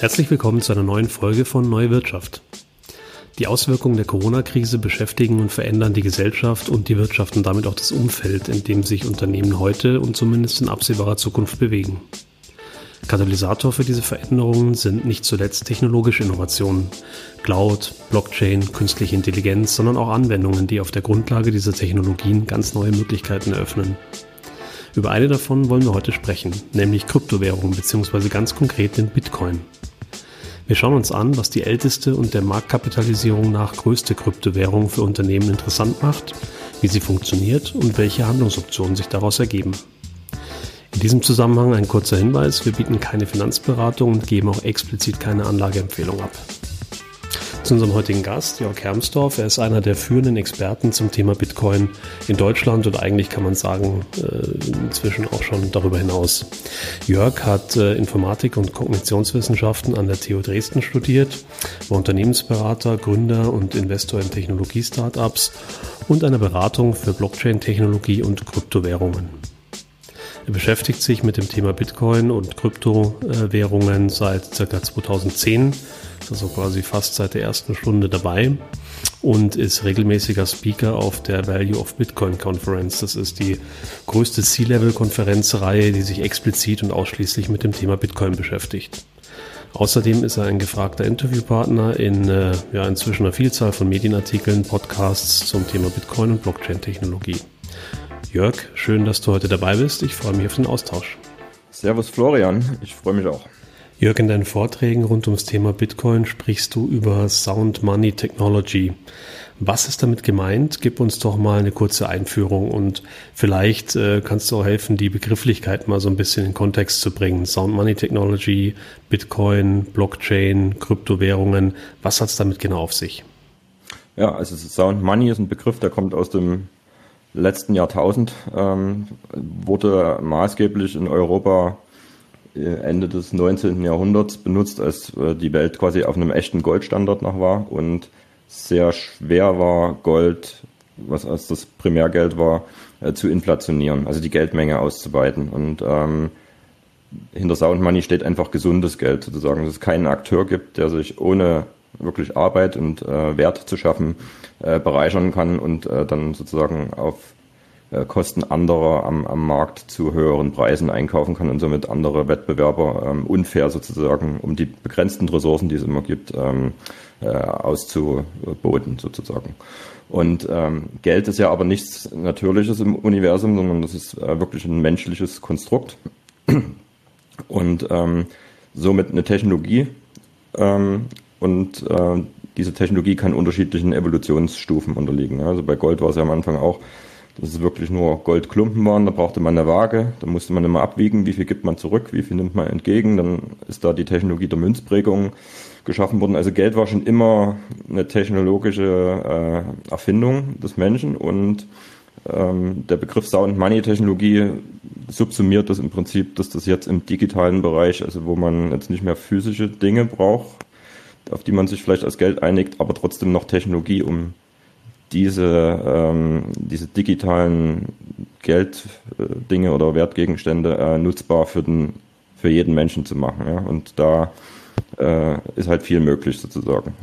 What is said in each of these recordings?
Herzlich willkommen zu einer neuen Folge von Neue Wirtschaft. Die Auswirkungen der Corona-Krise beschäftigen und verändern die Gesellschaft und die Wirtschaft und damit auch das Umfeld, in dem sich Unternehmen heute und zumindest in absehbarer Zukunft bewegen. Katalysator für diese Veränderungen sind nicht zuletzt technologische Innovationen, Cloud, Blockchain, künstliche Intelligenz, sondern auch Anwendungen, die auf der Grundlage dieser Technologien ganz neue Möglichkeiten eröffnen. Über eine davon wollen wir heute sprechen, nämlich Kryptowährungen bzw. ganz konkret den Bitcoin. Wir schauen uns an, was die älteste und der Marktkapitalisierung nach größte Kryptowährung für Unternehmen interessant macht, wie sie funktioniert und welche Handlungsoptionen sich daraus ergeben. In diesem Zusammenhang ein kurzer Hinweis, wir bieten keine Finanzberatung und geben auch explizit keine Anlageempfehlung ab zu unserem heutigen Gast, Jörg Hermsdorf. Er ist einer der führenden Experten zum Thema Bitcoin in Deutschland und eigentlich kann man sagen, äh, inzwischen auch schon darüber hinaus. Jörg hat äh, Informatik und Kognitionswissenschaften an der TU Dresden studiert, war Unternehmensberater, Gründer und Investor in Technologie-Startups und einer Beratung für Blockchain-Technologie und Kryptowährungen. Er beschäftigt sich mit dem Thema Bitcoin und Kryptowährungen seit ca. 2010 also quasi fast seit der ersten Stunde dabei und ist regelmäßiger Speaker auf der Value of Bitcoin Conference. Das ist die größte C-Level-Konferenzreihe, die sich explizit und ausschließlich mit dem Thema Bitcoin beschäftigt. Außerdem ist er ein gefragter Interviewpartner in äh, ja, inzwischen einer Vielzahl von Medienartikeln, Podcasts zum Thema Bitcoin und Blockchain-Technologie. Jörg, schön, dass du heute dabei bist. Ich freue mich auf den Austausch. Servus Florian, ich freue mich auch. Jörg, in deinen Vorträgen rund ums Thema Bitcoin sprichst du über Sound Money Technology. Was ist damit gemeint? Gib uns doch mal eine kurze Einführung und vielleicht äh, kannst du auch helfen, die Begrifflichkeit mal so ein bisschen in Kontext zu bringen. Sound Money Technology, Bitcoin, Blockchain, Kryptowährungen. Was hat es damit genau auf sich? Ja, also Sound Money ist ein Begriff, der kommt aus dem letzten Jahrtausend, ähm, wurde maßgeblich in Europa äh, Ende des 19. Jahrhunderts benutzt, als äh, die Welt quasi auf einem echten Goldstandard noch war und sehr schwer war, Gold, was als das Primärgeld war, äh, zu inflationieren, also die Geldmenge auszuweiten. Und ähm, hinter Sound Money steht einfach gesundes Geld sozusagen, dass es keinen Akteur gibt, der sich ohne wirklich Arbeit und äh, Wert zu schaffen äh, bereichern kann und äh, dann sozusagen auf äh, Kosten anderer am, am Markt zu höheren Preisen einkaufen kann und somit andere Wettbewerber ähm, unfair sozusagen, um die begrenzten Ressourcen, die es immer gibt, ähm, äh, auszuboten sozusagen. Und ähm, Geld ist ja aber nichts Natürliches im Universum, sondern das ist äh, wirklich ein menschliches Konstrukt und ähm, somit eine Technologie. Ähm, und äh, diese Technologie kann unterschiedlichen Evolutionsstufen unterliegen. Also bei Gold war es ja am Anfang auch dass es wirklich nur Goldklumpen waren. Da brauchte man eine Waage, da musste man immer abwiegen, wie viel gibt man zurück, wie viel nimmt man entgegen. Dann ist da die Technologie der Münzprägung geschaffen worden. Also Geld war schon immer eine technologische äh, Erfindung des Menschen und ähm, der Begriff Sound Money Technologie subsumiert das im Prinzip, dass das jetzt im digitalen Bereich, also wo man jetzt nicht mehr physische Dinge braucht, auf die man sich vielleicht als Geld einigt, aber trotzdem noch Technologie, um diese, ähm, diese digitalen Gelddinge oder Wertgegenstände äh, nutzbar für, den, für jeden Menschen zu machen. Ja? Und da äh, ist halt viel möglich sozusagen.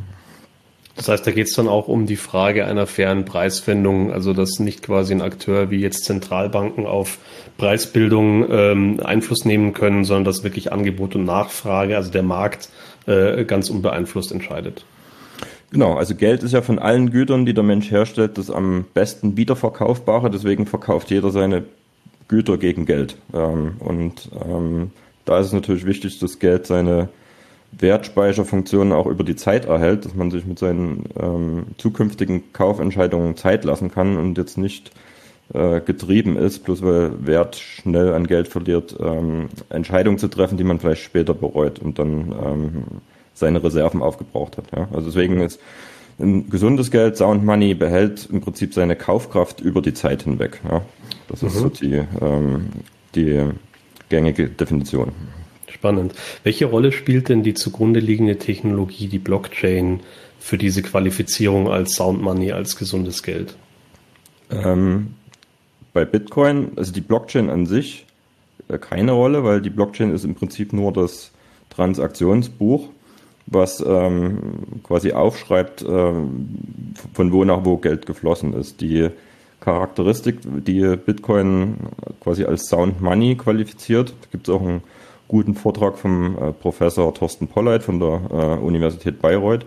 Das heißt, da geht es dann auch um die Frage einer fairen Preisfindung, also dass nicht quasi ein Akteur wie jetzt Zentralbanken auf Preisbildung ähm, Einfluss nehmen können, sondern dass wirklich Angebot und Nachfrage, also der Markt, äh, ganz unbeeinflusst entscheidet. Genau, also Geld ist ja von allen Gütern, die der Mensch herstellt, das am besten wiederverkaufbare. Deswegen verkauft jeder seine Güter gegen Geld. Ähm, und ähm, da ist es natürlich wichtig, dass Geld seine Wertspeicherfunktionen auch über die Zeit erhält, dass man sich mit seinen ähm, zukünftigen Kaufentscheidungen Zeit lassen kann und jetzt nicht äh, getrieben ist, bloß weil Wert schnell an Geld verliert, ähm, Entscheidungen zu treffen, die man vielleicht später bereut und dann ähm, seine Reserven aufgebraucht hat. Ja. Also deswegen ist ein gesundes Geld, Sound Money, behält im Prinzip seine Kaufkraft über die Zeit hinweg. Ja. Das ist mhm. so die, ähm, die gängige Definition. Spannend. Welche Rolle spielt denn die zugrunde liegende Technologie, die Blockchain, für diese Qualifizierung als Sound Money, als gesundes Geld? Ähm, bei Bitcoin, also die Blockchain an sich, äh, keine Rolle, weil die Blockchain ist im Prinzip nur das Transaktionsbuch, was ähm, quasi aufschreibt, ähm, von wo nach wo Geld geflossen ist. Die Charakteristik, die Bitcoin quasi als Sound Money qualifiziert. Gibt es auch einen guten Vortrag vom äh, Professor Thorsten Polleit von der äh, Universität Bayreuth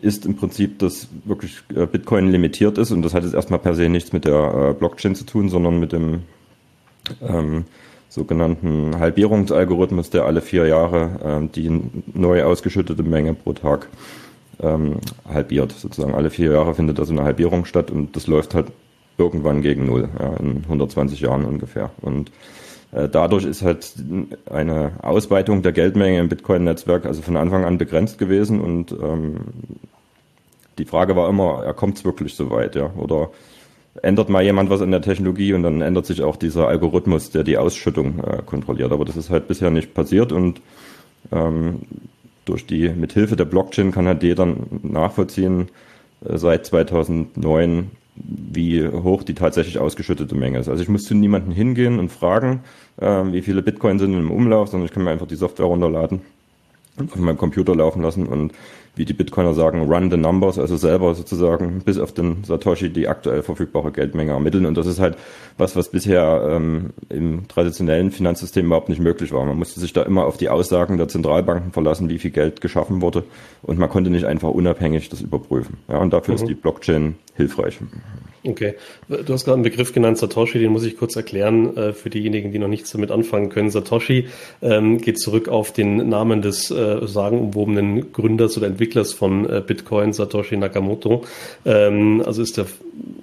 ist im Prinzip, dass wirklich äh, Bitcoin limitiert ist und das hat jetzt erstmal per se nichts mit der äh, Blockchain zu tun, sondern mit dem ähm, sogenannten Halbierungsalgorithmus, der alle vier Jahre ähm, die neu ausgeschüttete Menge pro Tag ähm, halbiert. Sozusagen alle vier Jahre findet also eine Halbierung statt und das läuft halt irgendwann gegen Null, ja, in 120 Jahren ungefähr. Und dadurch ist halt eine Ausweitung der Geldmenge im Bitcoin-Netzwerk also von Anfang an begrenzt gewesen und ähm, die Frage war immer, er kommt es wirklich so weit, ja? Oder ändert mal jemand was an der Technologie und dann ändert sich auch dieser Algorithmus, der die Ausschüttung äh, kontrolliert. Aber das ist halt bisher nicht passiert und ähm, durch die Mithilfe der Blockchain kann halt jeder nachvollziehen, äh, seit 2009 wie hoch die tatsächlich ausgeschüttete Menge ist. Also ich muss zu niemanden hingehen und fragen, äh, wie viele Bitcoin sind im Umlauf, sondern ich kann mir einfach die Software runterladen und auf meinem Computer laufen lassen und wie die Bitcoiner sagen, run the numbers, also selber sozusagen bis auf den Satoshi die aktuell verfügbare Geldmenge ermitteln. Und das ist halt was, was bisher ähm, im traditionellen Finanzsystem überhaupt nicht möglich war. Man musste sich da immer auf die Aussagen der Zentralbanken verlassen, wie viel Geld geschaffen wurde. Und man konnte nicht einfach unabhängig das überprüfen. Ja, und dafür mhm. ist die Blockchain hilfreich. Okay. Du hast gerade einen Begriff genannt, Satoshi, den muss ich kurz erklären äh, für diejenigen, die noch nichts damit anfangen können. Satoshi ähm, geht zurück auf den Namen des äh, sagenumwobenen Gründers oder Entwicklers von äh, Bitcoin, Satoshi Nakamoto. Ähm, also ist, der,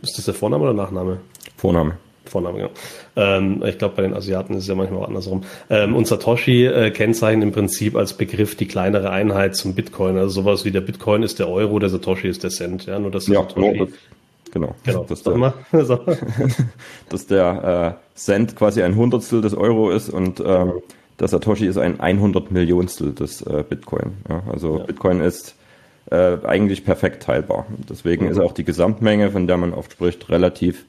ist das der Vorname oder Nachname? Vorname. Vorname, genau. Ähm, ich glaube, bei den Asiaten ist es ja manchmal auch andersrum. Ähm, und Satoshi äh, kennzeichnet im Prinzip als Begriff die kleinere Einheit zum Bitcoin. Also sowas wie der Bitcoin ist der Euro, der Satoshi ist der Cent. Ja, nur dass ja, Satoshi das, genau. genau. Dass der, dass der äh, Cent quasi ein Hundertstel des Euro ist und ähm, der Satoshi ist ein 100 Millionstel des äh, Bitcoin. Ja, also ja. Bitcoin ist äh, eigentlich perfekt teilbar. Deswegen mhm. ist auch die Gesamtmenge, von der man oft spricht, relativ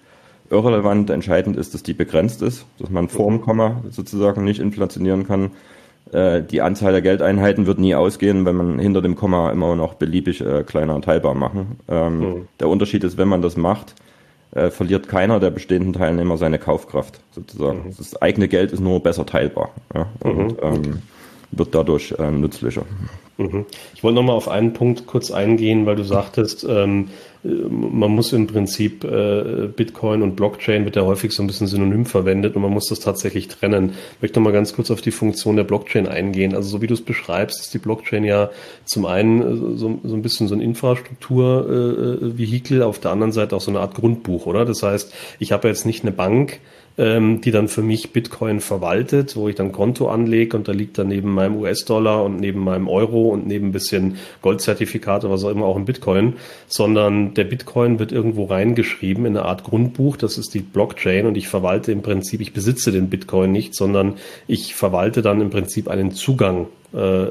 irrelevant. Entscheidend ist, dass die begrenzt ist, dass man vor dem Komma sozusagen nicht inflationieren kann. Äh, die Anzahl der Geldeinheiten wird nie ausgehen, wenn man hinter dem Komma immer noch beliebig äh, kleiner teilbar machen. Ähm, mhm. Der Unterschied ist, wenn man das macht, äh, verliert keiner der bestehenden Teilnehmer seine Kaufkraft sozusagen. Mhm. Das eigene Geld ist nur besser teilbar ja, und mhm. ähm, wird dadurch äh, nützlicher. Mhm. Ich wollte nochmal auf einen Punkt kurz eingehen, weil du sagtest, ähm, man muss im Prinzip äh, Bitcoin und Blockchain wird ja häufig so ein bisschen synonym verwendet und man muss das tatsächlich trennen. Ich möchte nochmal ganz kurz auf die Funktion der Blockchain eingehen. Also so wie du es beschreibst, ist die Blockchain ja zum einen äh, so, so ein bisschen so ein Infrastrukturvehikel, äh, auf der anderen Seite auch so eine Art Grundbuch, oder? Das heißt, ich habe jetzt nicht eine Bank, ähm, die dann für mich Bitcoin verwaltet, wo ich dann Konto anlege und da liegt dann neben meinem US-Dollar und neben meinem Euro und neben ein bisschen Goldzertifikate, was auch immer, auch ein Bitcoin, sondern der Bitcoin wird irgendwo reingeschrieben in eine Art Grundbuch, das ist die Blockchain und ich verwalte im Prinzip, ich besitze den Bitcoin nicht, sondern ich verwalte dann im Prinzip einen Zugang äh,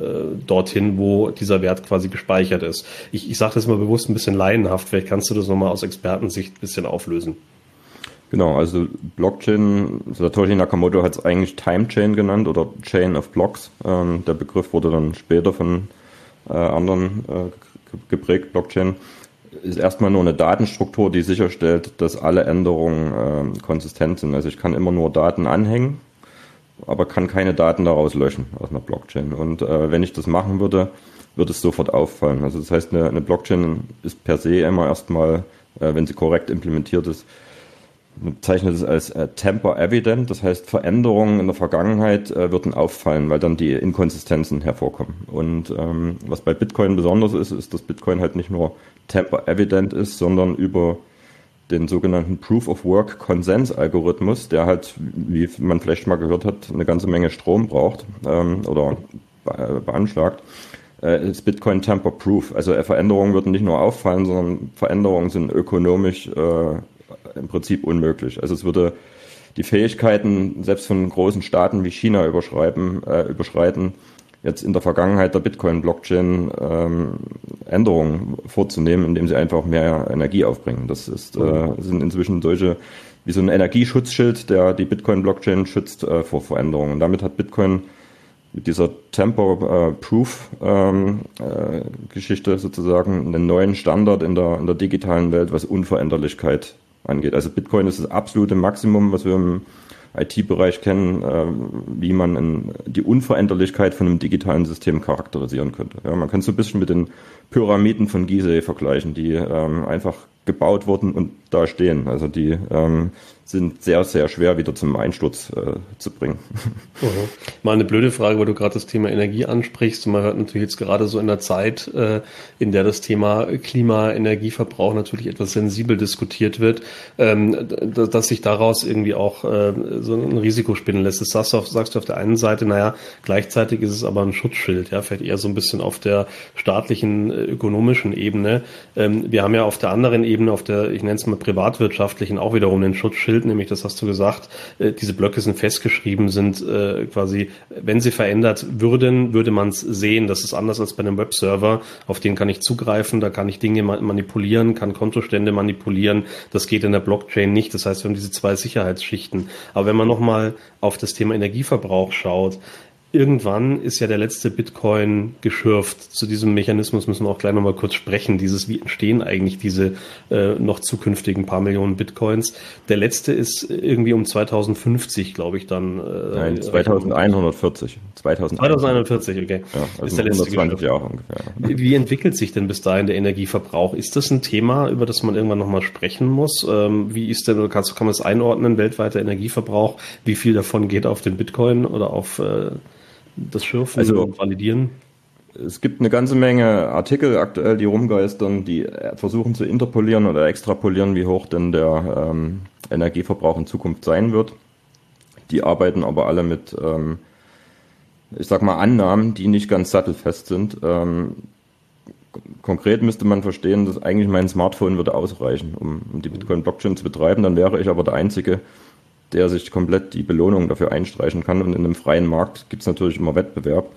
dorthin, wo dieser Wert quasi gespeichert ist. Ich, ich sage das mal bewusst ein bisschen laienhaft, vielleicht kannst du das nochmal aus Expertensicht ein bisschen auflösen. Genau, also Blockchain, Satoshi Nakamoto hat es eigentlich Time Chain genannt oder Chain of Blocks. Ähm, der Begriff wurde dann später von äh, anderen äh, geprägt. Blockchain ist erstmal nur eine Datenstruktur, die sicherstellt, dass alle Änderungen äh, konsistent sind. Also ich kann immer nur Daten anhängen, aber kann keine Daten daraus löschen aus einer Blockchain. Und äh, wenn ich das machen würde, würde es sofort auffallen. Also das heißt, eine, eine Blockchain ist per se immer erstmal, äh, wenn sie korrekt implementiert ist, man bezeichnet es als äh, Temper Evident, das heißt Veränderungen in der Vergangenheit äh, würden auffallen, weil dann die Inkonsistenzen hervorkommen. Und ähm, was bei Bitcoin besonders ist, ist, dass Bitcoin halt nicht nur Temper Evident ist, sondern über den sogenannten Proof of Work Konsensalgorithmus, der halt, wie man vielleicht mal gehört hat, eine ganze Menge Strom braucht ähm, oder be beanschlagt, äh, ist Bitcoin Temper Proof. Also äh, Veränderungen würden nicht nur auffallen, sondern Veränderungen sind ökonomisch äh, im Prinzip unmöglich. Also es würde die Fähigkeiten selbst von großen Staaten wie China überschreiben, äh, überschreiten, jetzt in der Vergangenheit der Bitcoin-Blockchain ähm, Änderungen vorzunehmen, indem sie einfach mehr Energie aufbringen. Das ist, äh, sind inzwischen solche wie so ein Energieschutzschild, der die Bitcoin-Blockchain schützt äh, vor Veränderungen. Und damit hat Bitcoin mit dieser Tempo-Proof-Geschichte ähm, äh, sozusagen einen neuen Standard in der, in der digitalen Welt, was Unveränderlichkeit angeht. Also Bitcoin ist das absolute Maximum, was wir im IT-Bereich kennen, äh, wie man in, die Unveränderlichkeit von einem digitalen System charakterisieren könnte. Ja, man kann es so ein bisschen mit den Pyramiden von Gizeh vergleichen, die ähm, einfach gebaut wurden und da stehen. Also die ähm, sind sehr, sehr schwer wieder zum Einsturz äh, zu bringen. Mhm. Mal eine blöde Frage, weil du gerade das Thema Energie ansprichst. Man hört natürlich jetzt gerade so in der Zeit, äh, in der das Thema Klima, Energieverbrauch natürlich etwas sensibel diskutiert wird, ähm, dass sich daraus irgendwie auch äh, so ein Risiko spinnen lässt. Das sagst du, auf, sagst du auf der einen Seite, naja, gleichzeitig ist es aber ein Schutzschild, ja, vielleicht eher so ein bisschen auf der staatlichen, äh, ökonomischen Ebene. Ähm, wir haben ja auf der anderen Ebene, auf der, ich nenne es mal privatwirtschaftlichen, auch wiederum den Schutzschild Schild, nämlich das hast du gesagt, äh, diese Blöcke sind festgeschrieben, sind äh, quasi, wenn sie verändert würden, würde man es sehen. Das ist anders als bei einem Webserver, auf den kann ich zugreifen, da kann ich Dinge manipulieren, kann Kontostände manipulieren. Das geht in der Blockchain nicht. Das heißt, wir haben diese zwei Sicherheitsschichten. Aber wenn man nochmal auf das Thema Energieverbrauch schaut, irgendwann ist ja der letzte Bitcoin geschürft. Zu diesem Mechanismus müssen wir auch gleich nochmal kurz sprechen. Dieses, wie entstehen eigentlich diese äh, noch zukünftigen paar Millionen Bitcoins? Der letzte ist irgendwie um 2050, glaube ich, dann. Äh, Nein, 2140. 2041, okay. Ja, also ist der letzte 120 Jahre ungefähr. Wie entwickelt sich denn bis dahin der Energieverbrauch? Ist das ein Thema, über das man irgendwann nochmal sprechen muss? Ähm, wie ist denn, kannst, kann man es einordnen, weltweiter Energieverbrauch? Wie viel davon geht auf den Bitcoin oder auf äh, das Schürfen also, und Validieren? Es gibt eine ganze Menge Artikel aktuell, die rumgeistern, die versuchen zu interpolieren oder extrapolieren, wie hoch denn der ähm, Energieverbrauch in Zukunft sein wird. Die arbeiten aber alle mit, ähm, ich sag mal, Annahmen, die nicht ganz sattelfest sind. Ähm, konkret müsste man verstehen, dass eigentlich mein Smartphone würde ausreichen, um, um die Bitcoin-Blockchain zu betreiben. Dann wäre ich aber der Einzige, der sich komplett die Belohnung dafür einstreichen kann. Und in einem freien Markt gibt es natürlich immer Wettbewerb.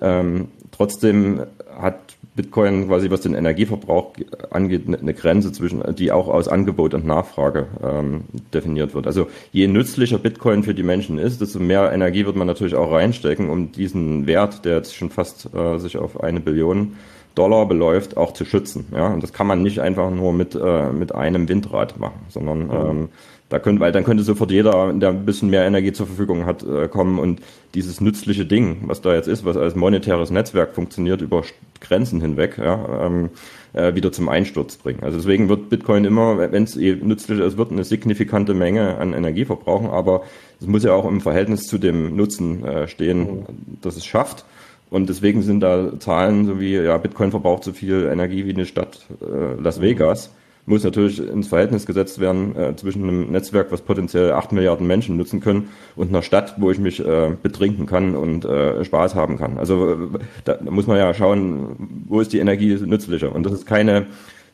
Ähm, trotzdem hat Bitcoin quasi, was den Energieverbrauch angeht, ne, eine Grenze zwischen, die auch aus Angebot und Nachfrage ähm, definiert wird. Also je nützlicher Bitcoin für die Menschen ist, desto mehr Energie wird man natürlich auch reinstecken, um diesen Wert, der jetzt schon fast äh, sich auf eine Billion Dollar beläuft, auch zu schützen. Ja, und das kann man nicht einfach nur mit äh, mit einem Windrad machen, sondern mhm. ähm, da könnte, weil dann könnte sofort jeder, der ein bisschen mehr Energie zur Verfügung hat, äh, kommen und dieses nützliche Ding, was da jetzt ist, was als monetäres Netzwerk funktioniert, über Grenzen hinweg, ja, ähm, äh, wieder zum Einsturz bringen. Also deswegen wird Bitcoin immer, wenn es eh nützlich ist, wird eine signifikante Menge an Energie verbrauchen, aber es muss ja auch im Verhältnis zu dem Nutzen äh, stehen, dass es schafft. Und deswegen sind da Zahlen so wie, ja, Bitcoin verbraucht so viel Energie wie eine Stadt äh, Las Vegas muss natürlich ins Verhältnis gesetzt werden äh, zwischen einem Netzwerk, was potenziell acht Milliarden Menschen nutzen können, und einer Stadt, wo ich mich äh, betrinken kann und äh, Spaß haben kann. Also äh, da, da muss man ja schauen, wo ist die Energie nützlicher. Und das ist keine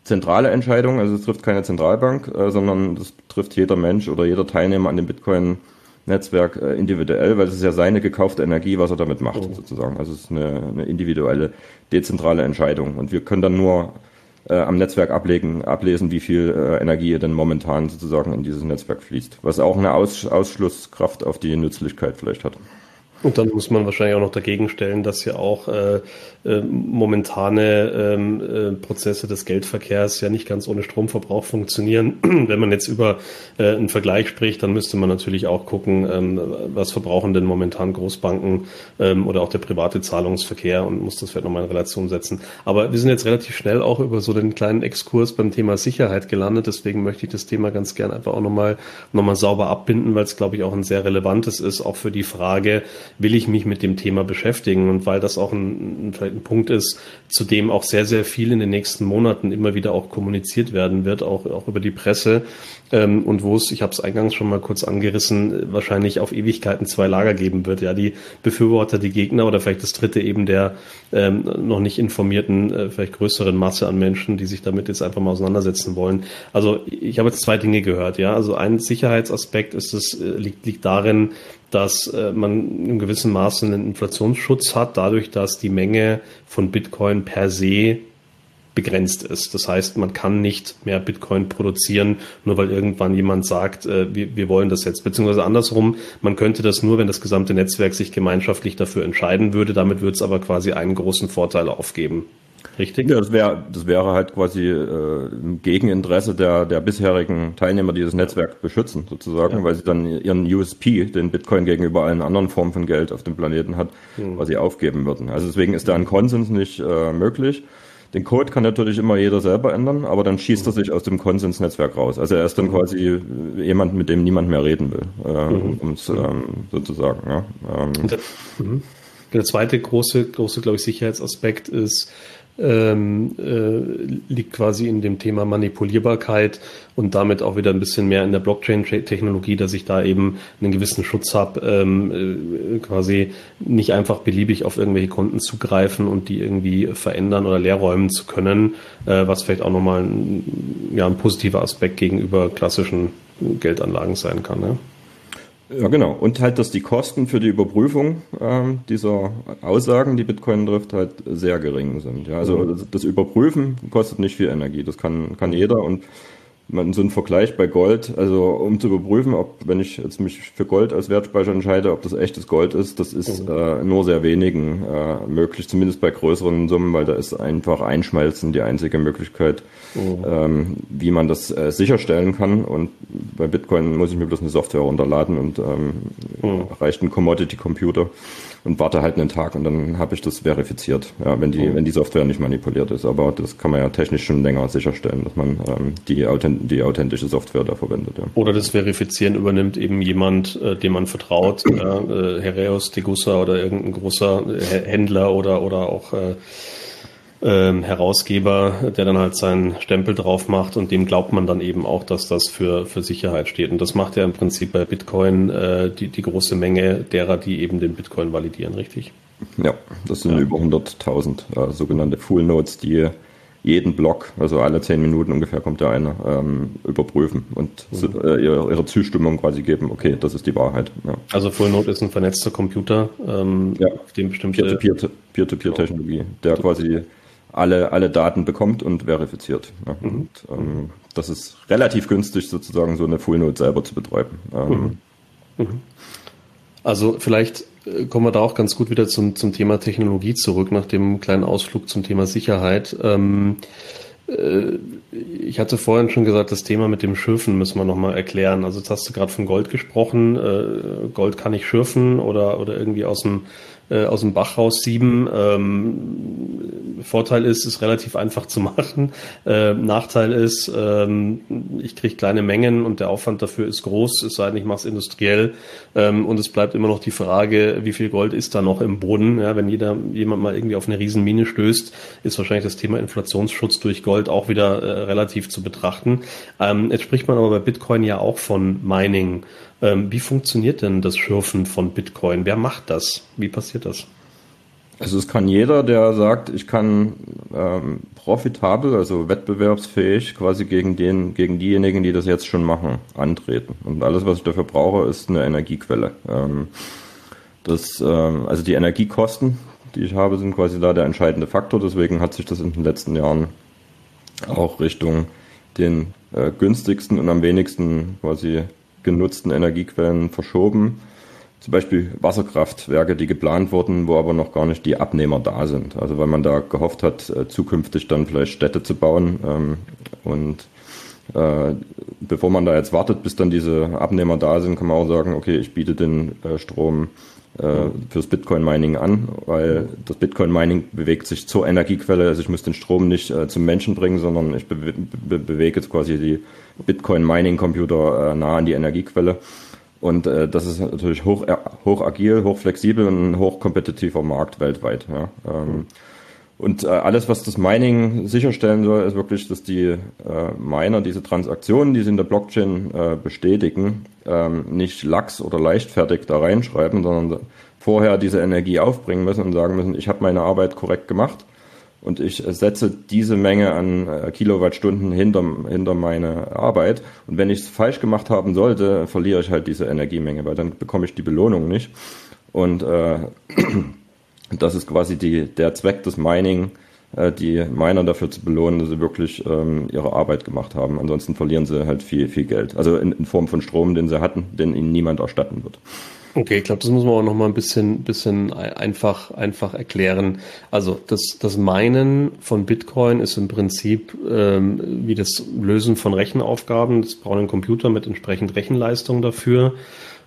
zentrale Entscheidung, also es trifft keine Zentralbank, äh, sondern das trifft jeder Mensch oder jeder Teilnehmer an dem Bitcoin Netzwerk äh, individuell, weil es ist ja seine gekaufte Energie, was er damit macht, oh. sozusagen. Also es ist eine, eine individuelle, dezentrale Entscheidung. Und wir können dann nur äh, am Netzwerk ablegen, ablesen, wie viel äh, Energie denn momentan sozusagen in dieses Netzwerk fließt. Was auch eine Aus Ausschlusskraft auf die Nützlichkeit vielleicht hat. Und dann muss man wahrscheinlich auch noch dagegen stellen, dass ja auch äh, äh, momentane ähm, äh, Prozesse des Geldverkehrs ja nicht ganz ohne Stromverbrauch funktionieren. Wenn man jetzt über äh, einen Vergleich spricht, dann müsste man natürlich auch gucken, ähm, was verbrauchen denn momentan Großbanken ähm, oder auch der private Zahlungsverkehr und muss das vielleicht nochmal in Relation setzen. Aber wir sind jetzt relativ schnell auch über so den kleinen Exkurs beim Thema Sicherheit gelandet. Deswegen möchte ich das Thema ganz gern einfach auch nochmal noch mal sauber abbinden, weil es, glaube ich, auch ein sehr relevantes ist, auch für die Frage, will ich mich mit dem Thema beschäftigen und weil das auch ein, vielleicht ein Punkt ist, zu dem auch sehr, sehr viel in den nächsten Monaten immer wieder auch kommuniziert werden wird, auch, auch über die Presse ähm, und wo es, ich habe es eingangs schon mal kurz angerissen, wahrscheinlich auf Ewigkeiten zwei Lager geben wird. Ja, die Befürworter, die Gegner oder vielleicht das dritte eben der ähm, noch nicht informierten, äh, vielleicht größeren Masse an Menschen, die sich damit jetzt einfach mal auseinandersetzen wollen. Also ich habe jetzt zwei Dinge gehört. Ja, also ein Sicherheitsaspekt ist es äh, liegt, liegt darin, dass äh, man in gewissem Maße einen Inflationsschutz hat, dadurch, dass die Menge von Bitcoin per se begrenzt ist. Das heißt, man kann nicht mehr Bitcoin produzieren, nur weil irgendwann jemand sagt, äh, wir, wir wollen das jetzt. Beziehungsweise andersrum, man könnte das nur, wenn das gesamte Netzwerk sich gemeinschaftlich dafür entscheiden würde. Damit würde es aber quasi einen großen Vorteil aufgeben. Richtig? Ja, das wäre das wäre halt quasi äh, im Gegeninteresse der, der bisherigen Teilnehmer, die das Netzwerk beschützen, sozusagen, ja. weil sie dann ihren USP, den Bitcoin gegenüber allen anderen Formen von Geld auf dem Planeten hat, hm. quasi aufgeben würden. Also deswegen ist da ein Konsens nicht äh, möglich. Den Code kann natürlich immer jeder selber ändern, aber dann schießt er sich aus dem Konsensnetzwerk raus. Also er ist dann mhm. quasi jemand, mit dem niemand mehr reden will, äh, mhm. um es ähm, sozusagen. Ja. Ähm. Der, mhm. der zweite große, große, glaube ich, Sicherheitsaspekt ist, ähm, äh, liegt quasi in dem Thema Manipulierbarkeit und damit auch wieder ein bisschen mehr in der Blockchain-Technologie, dass ich da eben einen gewissen Schutz habe, ähm, äh, quasi nicht einfach beliebig auf irgendwelche Konten zugreifen und die irgendwie verändern oder leerräumen zu können, äh, was vielleicht auch nochmal ein, ja, ein positiver Aspekt gegenüber klassischen Geldanlagen sein kann. Ne? Ja, genau. Und halt, dass die Kosten für die Überprüfung ähm, dieser Aussagen, die Bitcoin trifft, halt sehr gering sind. Ja, also mhm. das, das Überprüfen kostet nicht viel Energie. Das kann, kann jeder und man, so ein Vergleich bei Gold, also um zu überprüfen, ob, wenn ich jetzt mich für Gold als Wertspeicher entscheide, ob das echtes Gold ist, das ist mhm. äh, nur sehr wenigen äh, möglich, zumindest bei größeren Summen, weil da ist einfach Einschmelzen die einzige Möglichkeit, mhm. ähm, wie man das äh, sicherstellen kann. Und bei Bitcoin muss ich mir bloß eine Software runterladen und ähm, mhm. reicht ein Commodity-Computer und warte halt einen Tag und dann habe ich das verifiziert, ja, wenn die, mhm. wenn die Software nicht manipuliert ist. Aber das kann man ja technisch schon länger sicherstellen, dass man ähm, die, authent die authentische Software da verwendet. Ja. Oder das Verifizieren übernimmt eben jemand, äh, dem man vertraut, äh, Hereus, Degussa oder irgendein großer Händler oder, oder auch äh, ähm, Herausgeber, der dann halt seinen Stempel drauf macht und dem glaubt man dann eben auch, dass das für, für Sicherheit steht. Und das macht ja im Prinzip bei Bitcoin äh, die, die große Menge derer, die eben den Bitcoin validieren, richtig? Ja, das sind ja. über 100.000 äh, sogenannte Full Nodes, die jeden Block, also alle zehn Minuten ungefähr kommt der eine, ähm, überprüfen und mhm. äh, ihre, ihre, Zustimmung quasi geben, okay, das ist die Wahrheit. Ja. Also Full Node ist ein vernetzter Computer, ähm, ja. auf dem bestimmte Peer-to-Peer-Technologie, der quasi alle, alle Daten bekommt und verifiziert. Ja. Mhm. Und, ähm, das ist relativ günstig, sozusagen so eine Full Node selber zu betreiben. Ähm, mhm. Mhm. Also vielleicht äh, kommen wir da auch ganz gut wieder zum, zum Thema Technologie zurück, nach dem kleinen Ausflug zum Thema Sicherheit. Ähm, äh, ich hatte vorhin schon gesagt, das Thema mit dem Schürfen müssen wir nochmal erklären. Also jetzt hast du gerade von Gold gesprochen. Äh, Gold kann ich schürfen oder, oder irgendwie aus dem äh, aus dem Bach raussieben. Ähm, Vorteil ist, ist relativ einfach zu machen. Äh, Nachteil ist, ähm, ich kriege kleine Mengen und der Aufwand dafür ist groß, es sei denn, ich mache es industriell. Ähm, und es bleibt immer noch die Frage, wie viel Gold ist da noch im Boden? Ja, wenn jeder, jemand mal irgendwie auf eine Riesenmine stößt, ist wahrscheinlich das Thema Inflationsschutz durch Gold auch wieder äh, relativ zu betrachten. Ähm, jetzt spricht man aber bei Bitcoin ja auch von Mining. Ähm, wie funktioniert denn das Schürfen von Bitcoin? Wer macht das? Wie passiert das? Also es kann jeder, der sagt, ich kann ähm, profitabel, also wettbewerbsfähig, quasi gegen den, gegen diejenigen, die das jetzt schon machen, antreten. Und alles, was ich dafür brauche, ist eine Energiequelle. Ähm, das, ähm, also die Energiekosten, die ich habe, sind quasi da der entscheidende Faktor. Deswegen hat sich das in den letzten Jahren auch Richtung den äh, günstigsten und am wenigsten quasi genutzten Energiequellen verschoben. Zum Beispiel Wasserkraftwerke, die geplant wurden, wo aber noch gar nicht die Abnehmer da sind. Also weil man da gehofft hat, äh, zukünftig dann vielleicht Städte zu bauen. Ähm, und äh, bevor man da jetzt wartet, bis dann diese Abnehmer da sind, kann man auch sagen, okay, ich biete den äh, Strom fürs Bitcoin-Mining an, weil das Bitcoin-Mining bewegt sich zur Energiequelle. Also ich muss den Strom nicht zum Menschen bringen, sondern ich be be bewege jetzt quasi die Bitcoin-Mining-Computer nah an die Energiequelle. Und äh, das ist natürlich hoch, äh, hoch agil, hoch flexibel und ein hochkompetitiver Markt weltweit. Ja. Ähm, und äh, alles, was das Mining sicherstellen soll, ist wirklich, dass die äh, Miner diese Transaktionen, die sie in der Blockchain äh, bestätigen, ähm, nicht lax oder leichtfertig da reinschreiben, sondern vorher diese Energie aufbringen müssen und sagen müssen, ich habe meine Arbeit korrekt gemacht und ich setze diese Menge an äh, Kilowattstunden hinter, hinter meine Arbeit. Und wenn ich es falsch gemacht haben sollte, verliere ich halt diese Energiemenge, weil dann bekomme ich die Belohnung nicht. Und äh, das ist quasi die, der Zweck des Mining, die Miner dafür zu belohnen, dass sie wirklich ähm, ihre Arbeit gemacht haben. Ansonsten verlieren sie halt viel, viel Geld. Also in, in Form von Strom, den sie hatten, den ihnen niemand erstatten wird. Okay, ich glaube, das muss man auch noch mal ein bisschen, bisschen einfach, einfach erklären. Also das, das Meinen von Bitcoin ist im Prinzip ähm, wie das Lösen von Rechenaufgaben. Das braucht einen Computer mit entsprechend Rechenleistung dafür.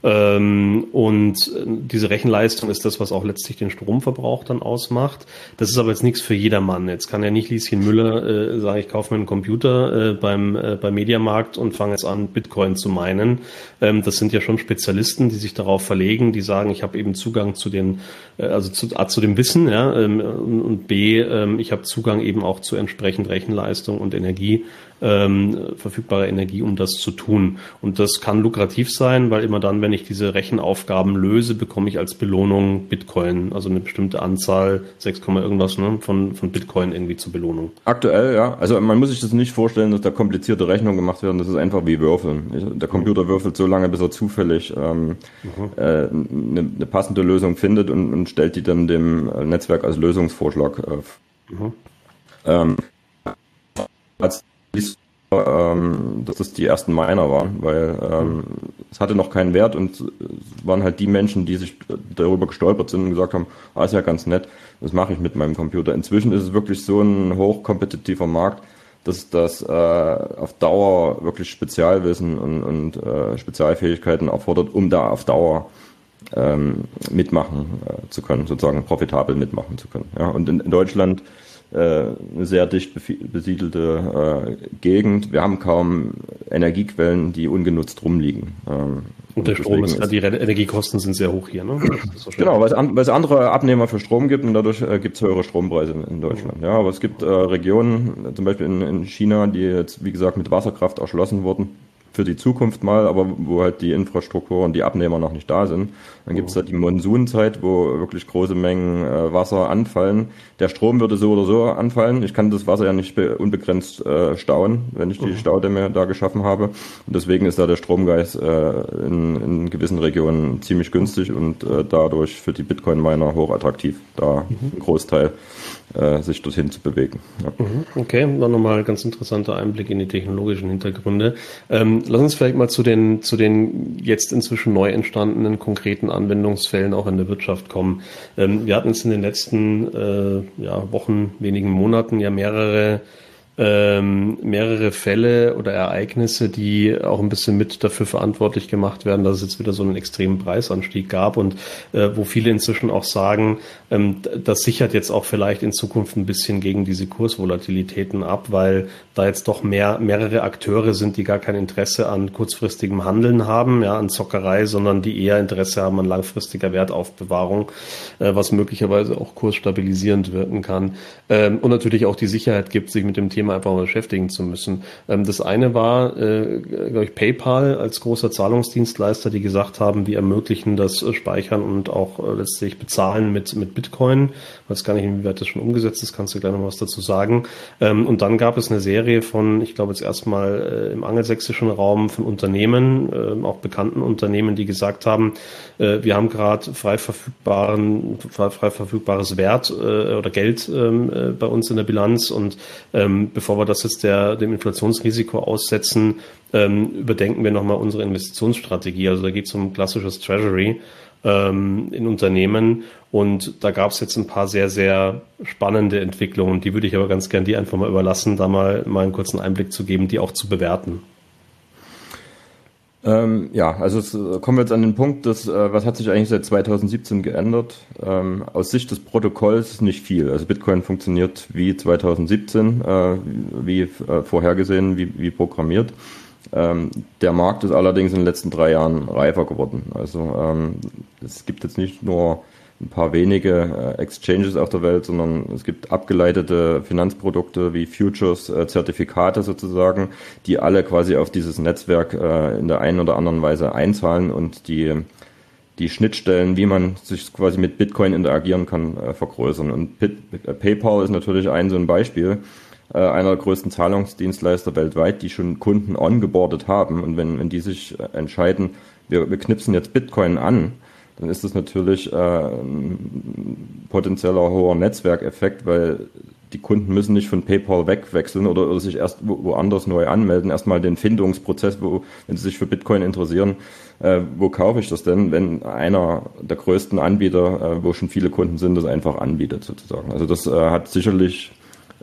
Ähm, und diese Rechenleistung ist das, was auch letztlich den Stromverbrauch dann ausmacht. Das ist aber jetzt nichts für jedermann. Jetzt kann ja nicht Lieschen Müller äh, sagen, ich kaufe mir einen Computer äh, beim, äh, beim Mediamarkt und fange jetzt an, Bitcoin zu meinen. Ähm, das sind ja schon Spezialisten, die sich darauf verlegen, die sagen, ich habe eben Zugang zu den, äh, also zu, A, zu dem Wissen, ja, ähm, und B, ähm, ich habe Zugang eben auch zu entsprechend Rechenleistung und Energie ähm, verfügbare Energie, um das zu tun. Und das kann lukrativ sein, weil immer dann, wenn ich diese Rechenaufgaben löse, bekomme ich als Belohnung Bitcoin, also eine bestimmte Anzahl, 6, irgendwas ne, von, von Bitcoin irgendwie zur Belohnung. Aktuell, ja. Also man muss sich das nicht vorstellen, dass da komplizierte Rechnungen gemacht werden. Das ist einfach wie Würfeln. Der Computer würfelt so lange, bis er zufällig ähm, mhm. äh, eine, eine, passende Lösung findet und, und, stellt die dann dem Netzwerk als Lösungsvorschlag äh, mhm. ähm, als ähm, dass es die ersten Miner waren, weil ähm, es hatte noch keinen Wert und waren halt die Menschen, die sich darüber gestolpert sind und gesagt haben, ah, ist ja ganz nett, das mache ich mit meinem Computer. Inzwischen ist es wirklich so ein hochkompetitiver Markt, dass das äh, auf Dauer wirklich Spezialwissen und, und äh, Spezialfähigkeiten erfordert, um da auf Dauer ähm, mitmachen äh, zu können, sozusagen profitabel mitmachen zu können. Ja, und in, in Deutschland eine sehr dicht besiedelte äh, Gegend. Wir haben kaum Energiequellen, die ungenutzt rumliegen. Ähm, und der Strom ist, ist, die Energiekosten sind sehr hoch hier, ne? Genau, weil es, an, weil es andere Abnehmer für Strom gibt und dadurch äh, gibt es höhere Strompreise in, in Deutschland. Mhm. Ja, aber es gibt äh, Regionen, zum Beispiel in, in China, die jetzt, wie gesagt, mit Wasserkraft erschlossen wurden für die Zukunft mal, aber wo halt die Infrastruktur und die Abnehmer noch nicht da sind. Dann gibt es halt die Monsunzeit, wo wirklich große Mengen äh, Wasser anfallen. Der Strom würde so oder so anfallen. Ich kann das Wasser ja nicht unbegrenzt äh, stauen, wenn ich die mhm. Staudämme da geschaffen habe. Und deswegen ist da der Stromgeist äh, in, in gewissen Regionen ziemlich günstig und äh, dadurch für die Bitcoin-Miner hochattraktiv, da mhm. ein Großteil äh, sich dorthin zu bewegen. Ja. Mhm. Okay, dann nochmal ganz interessanter Einblick in die technologischen Hintergründe. Ähm, lass uns vielleicht mal zu den, zu den jetzt inzwischen neu entstandenen konkreten Anwendungsfällen auch in der Wirtschaft kommen. Ähm, wir hatten es in den letzten äh, ja, Wochen, wenigen Monaten ja mehrere ähm, mehrere Fälle oder Ereignisse, die auch ein bisschen mit dafür verantwortlich gemacht werden, dass es jetzt wieder so einen extremen Preisanstieg gab und äh, wo viele inzwischen auch sagen, ähm, das sichert jetzt auch vielleicht in Zukunft ein bisschen gegen diese Kursvolatilitäten ab, weil da jetzt doch mehr, mehrere Akteure sind, die gar kein Interesse an kurzfristigem Handeln haben, ja, an Zockerei, sondern die eher Interesse haben an langfristiger Wertaufbewahrung, äh, was möglicherweise auch kursstabilisierend wirken kann. Ähm, und natürlich auch die Sicherheit gibt, sich mit dem Thema Einfach mal beschäftigen zu müssen. Ähm, das eine war, äh, glaube ich, PayPal als großer Zahlungsdienstleister, die gesagt haben, wir ermöglichen das Speichern und auch äh, letztlich Bezahlen mit, mit Bitcoin. Ich weiß gar nicht, inwieweit das schon umgesetzt ist, kannst du gleich noch was dazu sagen. Ähm, und dann gab es eine Serie von, ich glaube jetzt erstmal äh, im angelsächsischen Raum von Unternehmen, äh, auch bekannten Unternehmen, die gesagt haben, äh, wir haben gerade frei frei, frei verfügbares Wert äh, oder Geld ähm, äh, bei uns in der Bilanz und ähm, bevor wir das jetzt der, dem Inflationsrisiko aussetzen, ähm, überdenken wir nochmal unsere Investitionsstrategie. Also da geht es um klassisches Treasury ähm, in Unternehmen und da gab es jetzt ein paar sehr, sehr spannende Entwicklungen. Die würde ich aber ganz gern dir einfach mal überlassen, da mal, mal einen kurzen Einblick zu geben, die auch zu bewerten. Ähm, ja, also es, äh, kommen wir jetzt an den Punkt, dass, äh, was hat sich eigentlich seit 2017 geändert? Ähm, aus Sicht des Protokolls ist nicht viel. Also Bitcoin funktioniert wie 2017, äh, wie äh, vorhergesehen, wie, wie programmiert. Ähm, der Markt ist allerdings in den letzten drei Jahren reifer geworden. Also ähm, es gibt jetzt nicht nur ein paar wenige äh, Exchanges auf der Welt, sondern es gibt abgeleitete Finanzprodukte wie Futures, äh, Zertifikate sozusagen, die alle quasi auf dieses Netzwerk äh, in der einen oder anderen Weise einzahlen und die die Schnittstellen, wie man sich quasi mit Bitcoin interagieren kann, vergrößern. Und PayPal ist natürlich ein so ein Beispiel einer der größten Zahlungsdienstleister weltweit, die schon Kunden ongeboardet haben. Und wenn, wenn die sich entscheiden, wir, wir knipsen jetzt Bitcoin an, dann ist das natürlich äh, ein potenzieller hoher Netzwerkeffekt, weil die Kunden müssen nicht von PayPal wegwechseln oder, oder sich erst woanders neu anmelden. Erstmal den Findungsprozess, wo, wenn sie sich für Bitcoin interessieren, äh, wo kaufe ich das denn, wenn einer der größten Anbieter, äh, wo schon viele Kunden sind, das einfach anbietet sozusagen. Also das äh, hat sicherlich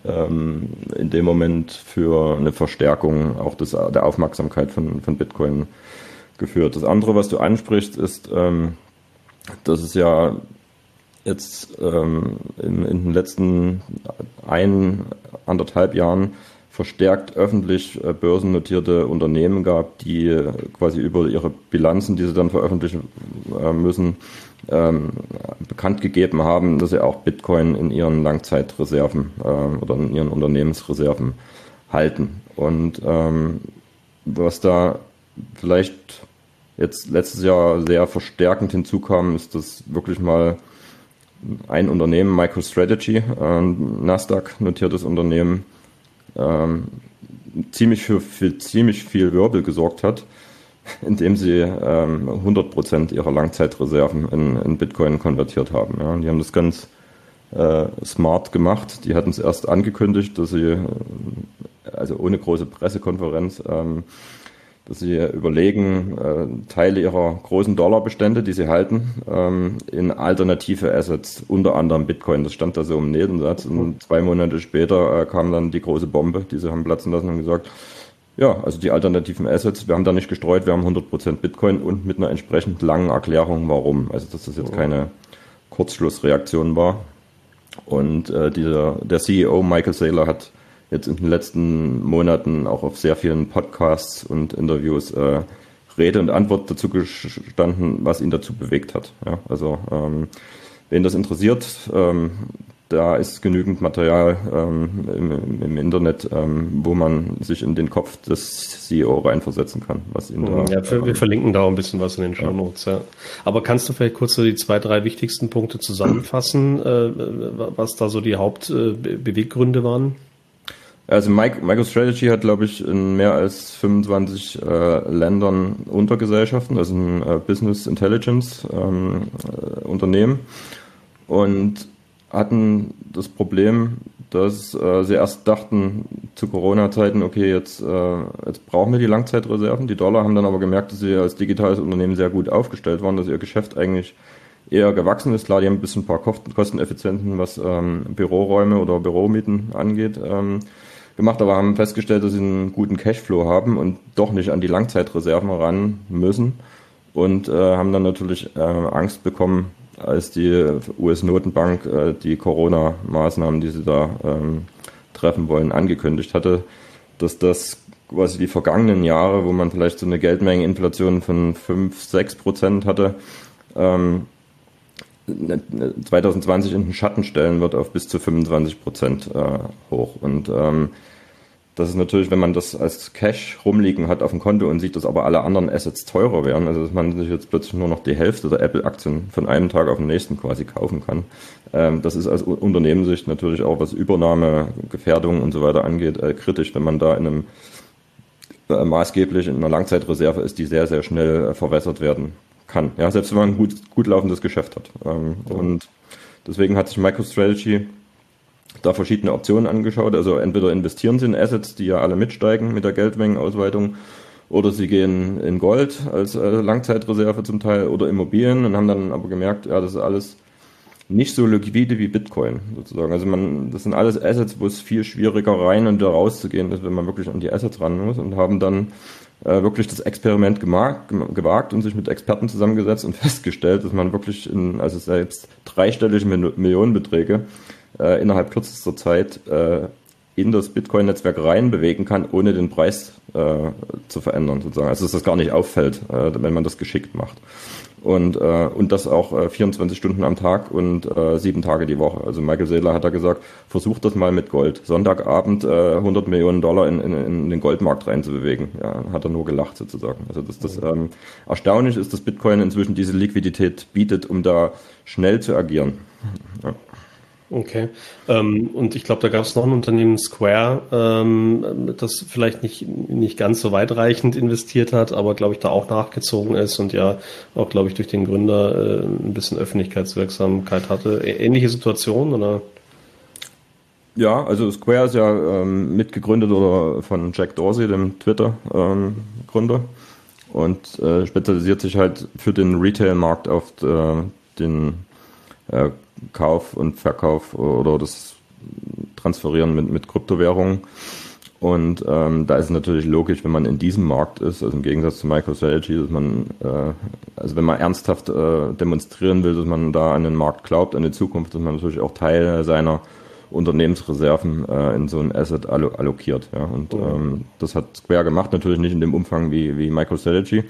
ähm, in dem Moment für eine Verstärkung auch des, der Aufmerksamkeit von, von Bitcoin geführt. Das andere, was du ansprichst, ist, ähm, dass es ja jetzt ähm, in, in, den letzten ein, anderthalb Jahren verstärkt öffentlich äh, börsennotierte Unternehmen gab, die quasi über ihre Bilanzen, die sie dann veröffentlichen äh, müssen, ähm, bekannt gegeben haben, dass sie auch Bitcoin in ihren Langzeitreserven äh, oder in ihren Unternehmensreserven halten. Und ähm, was da vielleicht jetzt letztes Jahr sehr verstärkend hinzukam, ist, dass wirklich mal ein Unternehmen, MicroStrategy, ein Nasdaq notiertes Unternehmen, ähm, ziemlich für, für, ziemlich viel Wirbel gesorgt hat, indem sie ähm, 100% ihrer Langzeitreserven in, in Bitcoin konvertiert haben. Ja. Die haben das ganz äh, smart gemacht. Die hatten es erst angekündigt, dass sie, äh, also ohne große Pressekonferenz, ähm, dass sie überlegen, äh, Teile ihrer großen Dollarbestände, die sie halten, ähm, in alternative Assets, unter anderem Bitcoin. Das stand da so im Nebensatz. Und zwei Monate später äh, kam dann die große Bombe, die sie haben platzen lassen und gesagt, ja, also die alternativen Assets, wir haben da nicht gestreut, wir haben 100% Bitcoin und mit einer entsprechend langen Erklärung, warum. Also dass das jetzt keine Kurzschlussreaktion war. Und äh, dieser, der CEO Michael Saylor hat jetzt in den letzten Monaten auch auf sehr vielen Podcasts und Interviews äh, Rede und Antwort dazu gestanden, was ihn dazu bewegt hat. Ja, also ähm, wen das interessiert, ähm, da ist genügend Material ähm, im, im, Internet, ähm, wo man sich in den Kopf des CEO reinversetzen kann. Was ihn da, ja, wir, wir verlinken da auch ein bisschen was in den Show Notes. Ja. Aber kannst du vielleicht kurz so die zwei, drei wichtigsten Punkte zusammenfassen, äh, was da so die Hauptbeweggründe äh, waren? Also MicroStrategy hat, glaube ich, in mehr als 25 äh, Ländern Untergesellschaften, also ein äh, Business Intelligence ähm, äh, Unternehmen und hatten das Problem, dass äh, sie erst dachten zu Corona-Zeiten, okay, jetzt, äh, jetzt brauchen wir die Langzeitreserven. Die Dollar haben dann aber gemerkt, dass sie als digitales Unternehmen sehr gut aufgestellt waren, dass ihr Geschäft eigentlich eher gewachsen ist. Klar, die haben ein bisschen ein paar Kosteneffizienten, was ähm, Büroräume oder Büromieten angeht. Ähm, gemacht, aber haben festgestellt, dass sie einen guten Cashflow haben und doch nicht an die Langzeitreserven ran müssen und äh, haben dann natürlich äh, Angst bekommen, als die US-Notenbank äh, die Corona-Maßnahmen, die sie da ähm, treffen wollen, angekündigt hatte, dass das quasi die vergangenen Jahre, wo man vielleicht so eine Geldmengeninflation von 5, 6 Prozent hatte, ähm, 2020 in den Schatten stellen wird auf bis zu 25 Prozent äh, hoch. Und ähm, das ist natürlich, wenn man das als Cash rumliegen hat auf dem Konto und sieht, dass aber alle anderen Assets teurer werden, also dass man sich jetzt plötzlich nur noch die Hälfte der Apple-Aktien von einem Tag auf den nächsten quasi kaufen kann. Ähm, das ist aus Unternehmenssicht natürlich auch, was Übernahme, Gefährdung und so weiter angeht, äh, kritisch, wenn man da in einem äh, maßgeblich in einer Langzeitreserve ist, die sehr, sehr schnell äh, verwässert werden kann. Ja, selbst wenn man ein gut, gut laufendes Geschäft hat. Ähm, ja. Und deswegen hat sich MicroStrategy da verschiedene Optionen angeschaut. Also entweder investieren sie in Assets, die ja alle mitsteigen mit der Geldmengenausweitung, oder sie gehen in Gold als äh, Langzeitreserve zum Teil oder Immobilien und haben dann aber gemerkt, ja, das ist alles nicht so liquide wie Bitcoin sozusagen. Also man, das sind alles Assets, wo es viel schwieriger rein und da rauszugehen ist, wenn man wirklich an die Assets ran muss und haben dann äh, wirklich das Experiment gemacht, gewagt und sich mit Experten zusammengesetzt und festgestellt, dass man wirklich in, also selbst dreistellige Millionenbeträge äh, innerhalb kürzester Zeit äh, in das Bitcoin-Netzwerk reinbewegen kann, ohne den Preis äh, zu verändern, sozusagen. Also dass das gar nicht auffällt, äh, wenn man das geschickt macht. Und, äh, und das auch äh, 24 Stunden am Tag und äh, sieben Tage die Woche. Also Michael Saylor hat da gesagt, versucht das mal mit Gold. Sonntagabend äh, 100 Millionen Dollar in, in, in den Goldmarkt reinzubewegen. Ja, hat er nur gelacht sozusagen. Also das, das ähm, erstaunlich ist, dass Bitcoin inzwischen diese Liquidität bietet, um da schnell zu agieren. Ja. Okay. Ähm, und ich glaube, da gab es noch ein Unternehmen, Square, ähm, das vielleicht nicht, nicht ganz so weitreichend investiert hat, aber glaube ich da auch nachgezogen ist und ja auch, glaube ich, durch den Gründer äh, ein bisschen Öffentlichkeitswirksamkeit hatte. Ähnliche Situation oder? Ja, also Square ist ja ähm, mitgegründet oder von Jack Dorsey, dem Twitter-Gründer. Ähm, und äh, spezialisiert sich halt für den Retail-Markt auf äh, den äh, Kauf und Verkauf oder das Transferieren mit, mit Kryptowährungen. Und ähm, da ist es natürlich logisch, wenn man in diesem Markt ist, also im Gegensatz zu MicroStrategy, dass man, äh, also wenn man ernsthaft äh, demonstrieren will, dass man da an den Markt glaubt, an die Zukunft, dass man natürlich auch Teil seiner Unternehmensreserven äh, in so ein Asset allo allokiert. Ja. Und mhm. ähm, das hat Square gemacht, natürlich nicht in dem Umfang wie, wie MicroStrategy.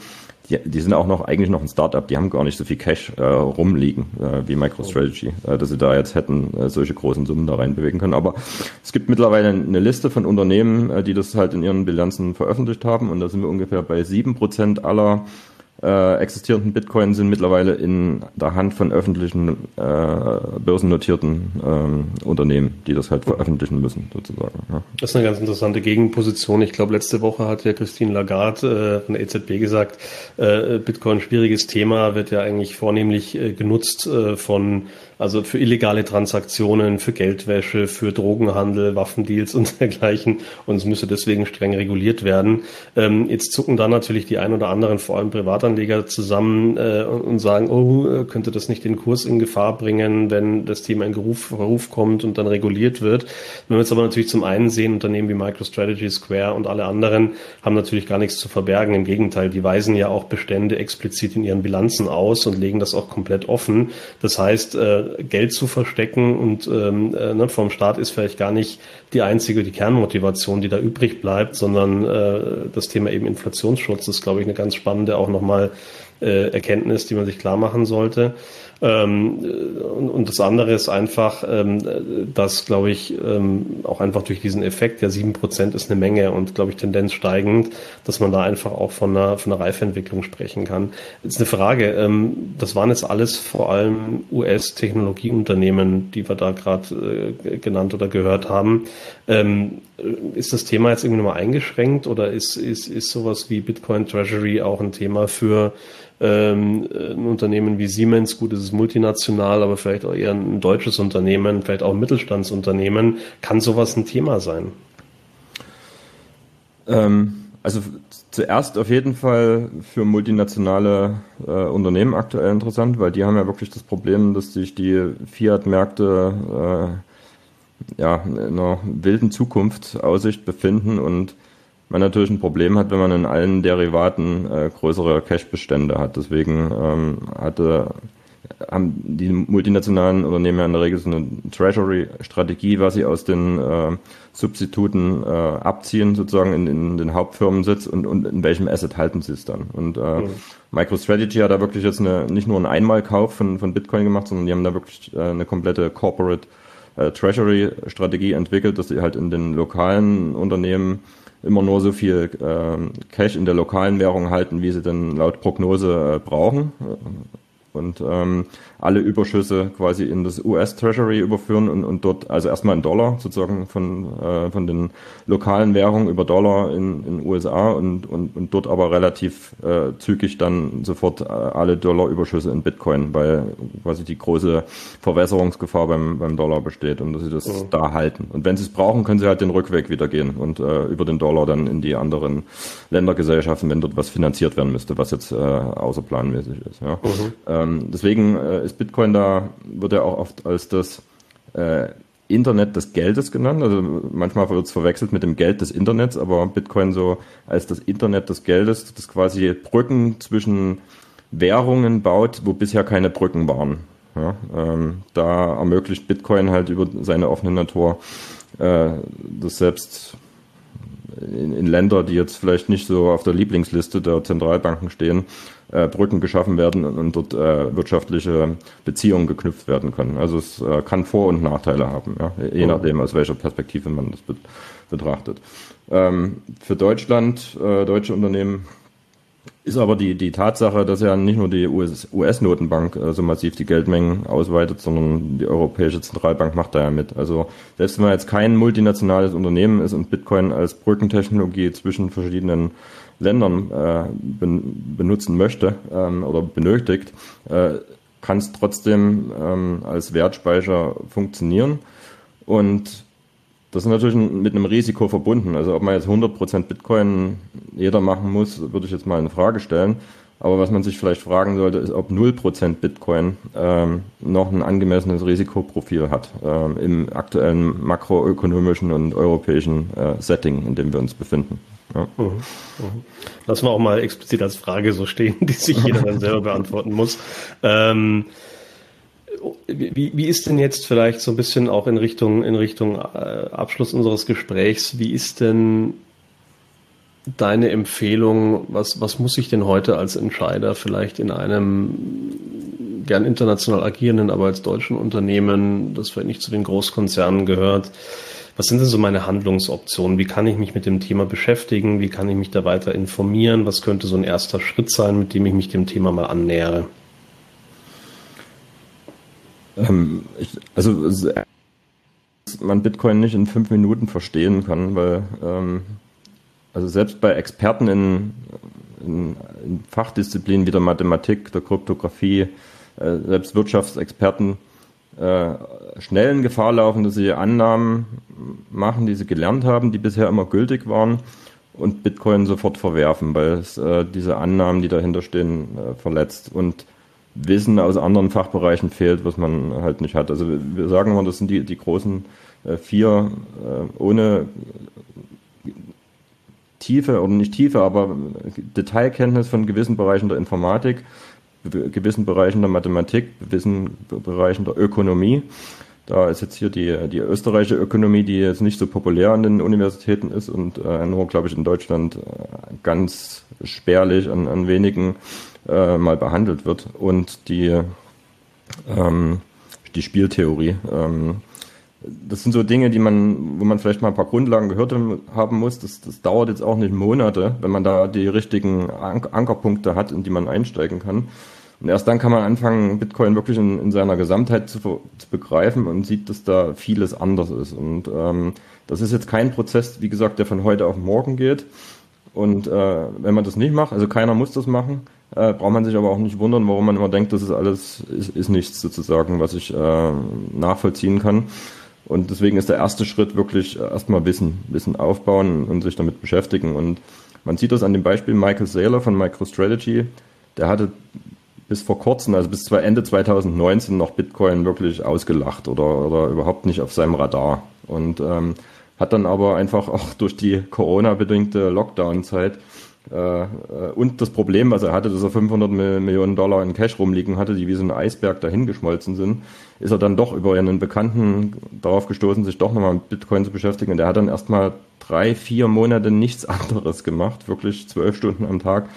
Die, die sind auch noch eigentlich noch ein Startup, die haben gar nicht so viel Cash äh, rumliegen äh, wie MicroStrategy, äh, dass sie da jetzt hätten äh, solche großen Summen da reinbewegen können. Aber es gibt mittlerweile eine Liste von Unternehmen, äh, die das halt in ihren Bilanzen veröffentlicht haben und da sind wir ungefähr bei sieben Prozent aller äh, existierenden Bitcoin sind mittlerweile in der Hand von öffentlichen äh, börsennotierten ähm, Unternehmen, die das halt veröffentlichen müssen, sozusagen. Ja. Das ist eine ganz interessante Gegenposition. Ich glaube, letzte Woche hat ja Christine Lagarde äh, von der EZB gesagt, äh, Bitcoin schwieriges Thema, wird ja eigentlich vornehmlich äh, genutzt äh, von also für illegale Transaktionen, für Geldwäsche, für Drogenhandel, Waffendeals und dergleichen. Und es müsse deswegen streng reguliert werden. Ähm, jetzt zucken da natürlich die ein oder anderen, vor allem Privatanleger, zusammen äh, und sagen, oh, könnte das nicht den Kurs in Gefahr bringen, wenn das Thema in Geruf, Verruf kommt und dann reguliert wird. Wenn wir jetzt aber natürlich zum einen sehen, Unternehmen wie MicroStrategy, Square und alle anderen haben natürlich gar nichts zu verbergen. Im Gegenteil, die weisen ja auch Bestände explizit in ihren Bilanzen aus und legen das auch komplett offen. Das heißt, äh, Geld zu verstecken und ähm, äh, ne, vom Staat ist vielleicht gar nicht die einzige, die Kernmotivation, die da übrig bleibt, sondern äh, das Thema eben Inflationsschutz ist, glaube ich, eine ganz spannende auch nochmal äh, Erkenntnis, die man sich klar machen sollte. Ähm, und, und, das andere ist einfach, ähm, dass, glaube ich, ähm, auch einfach durch diesen Effekt, ja, sieben Prozent ist eine Menge und, glaube ich, Tendenz steigend, dass man da einfach auch von einer, von einer Reifeentwicklung sprechen kann. Jetzt eine Frage, ähm, das waren jetzt alles vor allem US-Technologieunternehmen, die wir da gerade äh, genannt oder gehört haben. Ähm, ist das Thema jetzt irgendwie nochmal eingeschränkt oder ist, ist, ist sowas wie Bitcoin Treasury auch ein Thema für ähm, ein Unternehmen wie Siemens, gut, es ist multinational, aber vielleicht auch eher ein deutsches Unternehmen, vielleicht auch ein Mittelstandsunternehmen, kann sowas ein Thema sein? Ähm, also zuerst auf jeden Fall für multinationale äh, Unternehmen aktuell interessant, weil die haben ja wirklich das Problem, dass sich die Fiat-Märkte äh, ja, in einer wilden Zukunftsaussicht befinden und man natürlich ein Problem hat, wenn man in allen Derivaten äh, größere Cash-Bestände hat. Deswegen ähm, hatte, haben die multinationalen Unternehmen ja in der Regel so eine Treasury-Strategie, was sie aus den äh, Substituten äh, abziehen, sozusagen in, in den Hauptfirmensitz und, und in welchem Asset halten sie es dann. Und äh, mhm. MicroStrategy hat da wirklich jetzt eine, nicht nur einen Einmalkauf von, von Bitcoin gemacht, sondern die haben da wirklich äh, eine komplette Corporate äh, Treasury-Strategie entwickelt, dass sie halt in den lokalen Unternehmen immer nur so viel äh, Cash in der lokalen Währung halten, wie sie denn laut Prognose äh, brauchen und ähm, alle Überschüsse quasi in das US Treasury überführen und, und dort also erstmal in Dollar sozusagen von, äh, von den lokalen Währungen über Dollar in in USA und, und, und dort aber relativ äh, zügig dann sofort äh, alle Dollarüberschüsse in Bitcoin, weil quasi die große Verwässerungsgefahr beim, beim Dollar besteht und dass sie das mhm. da halten. Und wenn sie es brauchen, können sie halt den Rückweg wieder gehen und äh, über den Dollar dann in die anderen Ländergesellschaften, wenn dort was finanziert werden müsste, was jetzt äh, außerplanmäßig ist. Ja. Mhm. Ähm, deswegen äh, ist Bitcoin da, wird ja auch oft als das äh, Internet des Geldes genannt. Also manchmal wird es verwechselt mit dem Geld des Internets, aber Bitcoin so als das Internet des Geldes, das quasi Brücken zwischen Währungen baut, wo bisher keine Brücken waren. Ja, ähm, da ermöglicht Bitcoin halt über seine offene Natur äh, das selbst in, in Länder, die jetzt vielleicht nicht so auf der Lieblingsliste der Zentralbanken stehen, äh, Brücken geschaffen werden und dort äh, wirtschaftliche Beziehungen geknüpft werden können. Also es äh, kann Vor- und Nachteile haben, ja, je nachdem, aus welcher Perspektive man das be betrachtet. Ähm, für Deutschland, äh, deutsche Unternehmen ist aber die, die Tatsache, dass ja nicht nur die US-Notenbank US so massiv die Geldmengen ausweitet, sondern die Europäische Zentralbank macht da ja mit. Also selbst wenn man jetzt kein multinationales Unternehmen ist und Bitcoin als Brückentechnologie zwischen verschiedenen Ländern äh, ben, benutzen möchte ähm, oder benötigt, äh, kann es trotzdem ähm, als Wertspeicher funktionieren. Und das ist natürlich mit einem Risiko verbunden. Also ob man jetzt 100% Bitcoin jeder machen muss, würde ich jetzt mal in Frage stellen. Aber was man sich vielleicht fragen sollte, ist, ob 0% Bitcoin ähm, noch ein angemessenes Risikoprofil hat ähm, im aktuellen makroökonomischen und europäischen äh, Setting, in dem wir uns befinden. Ja. Mhm, mhm. Lassen wir auch mal explizit als Frage so stehen, die sich jeder dann selber beantworten muss. Ähm, wie, wie ist denn jetzt vielleicht so ein bisschen auch in Richtung, in Richtung äh, Abschluss unseres Gesprächs, wie ist denn deine Empfehlung, was, was muss ich denn heute als Entscheider vielleicht in einem gern international agierenden, aber als deutschen Unternehmen, das vielleicht nicht zu den Großkonzernen gehört, was sind denn so meine Handlungsoptionen? Wie kann ich mich mit dem Thema beschäftigen? Wie kann ich mich da weiter informieren? Was könnte so ein erster Schritt sein, mit dem ich mich dem Thema mal annähere? Ähm, ich, also man Bitcoin nicht in fünf Minuten verstehen kann, weil ähm, also selbst bei Experten in, in, in, Fachdisziplinen wie der Mathematik, der Kryptographie, äh, selbst Wirtschaftsexperten äh, schnell in Gefahr laufen, dass sie Annahmen machen, die sie gelernt haben, die bisher immer gültig waren und Bitcoin sofort verwerfen, weil es äh, diese Annahmen, die dahinter stehen, äh, verletzt. Und Wissen aus anderen Fachbereichen fehlt, was man halt nicht hat. Also wir sagen immer, das sind die, die großen äh, vier äh, ohne Tiefe oder nicht Tiefe, aber Detailkenntnis von gewissen Bereichen der Informatik gewissen Bereichen der Mathematik, gewissen Bereichen der Ökonomie. Da ist jetzt hier die, die österreichische Ökonomie, die jetzt nicht so populär an den Universitäten ist und äh, nur, glaube ich, in Deutschland äh, ganz spärlich an, an wenigen äh, mal behandelt wird. Und die, ähm, die Spieltheorie. Ähm, das sind so Dinge, die man, wo man vielleicht mal ein paar Grundlagen gehört haben muss. Das, das dauert jetzt auch nicht Monate, wenn man da die richtigen Ankerpunkte hat, in die man einsteigen kann. Und erst dann kann man anfangen, Bitcoin wirklich in, in seiner Gesamtheit zu, zu, begreifen und sieht, dass da vieles anders ist. Und ähm, das ist jetzt kein Prozess, wie gesagt, der von heute auf morgen geht. Und äh, wenn man das nicht macht, also keiner muss das machen, äh, braucht man sich aber auch nicht wundern, warum man immer denkt, das ist alles, ist, ist nichts sozusagen, was ich äh, nachvollziehen kann. Und deswegen ist der erste Schritt wirklich erstmal Wissen, Wissen aufbauen und sich damit beschäftigen. Und man sieht das an dem Beispiel Michael Saylor von MicroStrategy. Der hatte bis vor kurzem, also bis Ende 2019 noch Bitcoin wirklich ausgelacht oder, oder überhaupt nicht auf seinem Radar. Und ähm, hat dann aber einfach auch durch die Corona-bedingte Lockdown-Zeit und das Problem, was er hatte, dass er 500 Millionen Dollar in Cash rumliegen hatte, die wie so ein Eisberg dahingeschmolzen sind, ist er dann doch über einen Bekannten darauf gestoßen, sich doch nochmal mit Bitcoin zu beschäftigen. Und der hat dann erstmal drei, vier Monate nichts anderes gemacht, wirklich zwölf Stunden am Tag